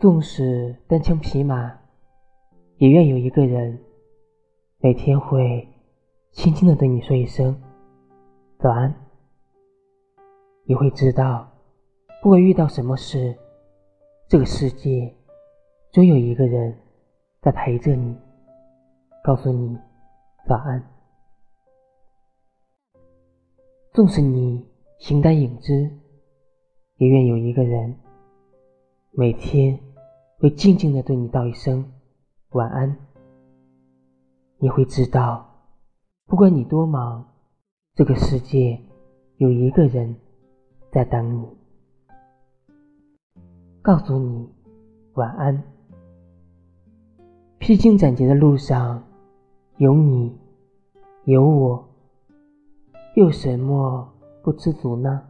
纵使单枪匹马，也愿有一个人每天会轻轻的对你说一声早安。你会知道，不管遇到什么事，这个世界总有一个人在陪着你，告诉你早安。纵使你形单影只，也愿有一个人每天会静静的对你道一声晚安。你会知道，不管你多忙，这个世界有一个人在等你，告诉你晚安。披荆斩棘的路上，有你，有我。又什么不知足呢？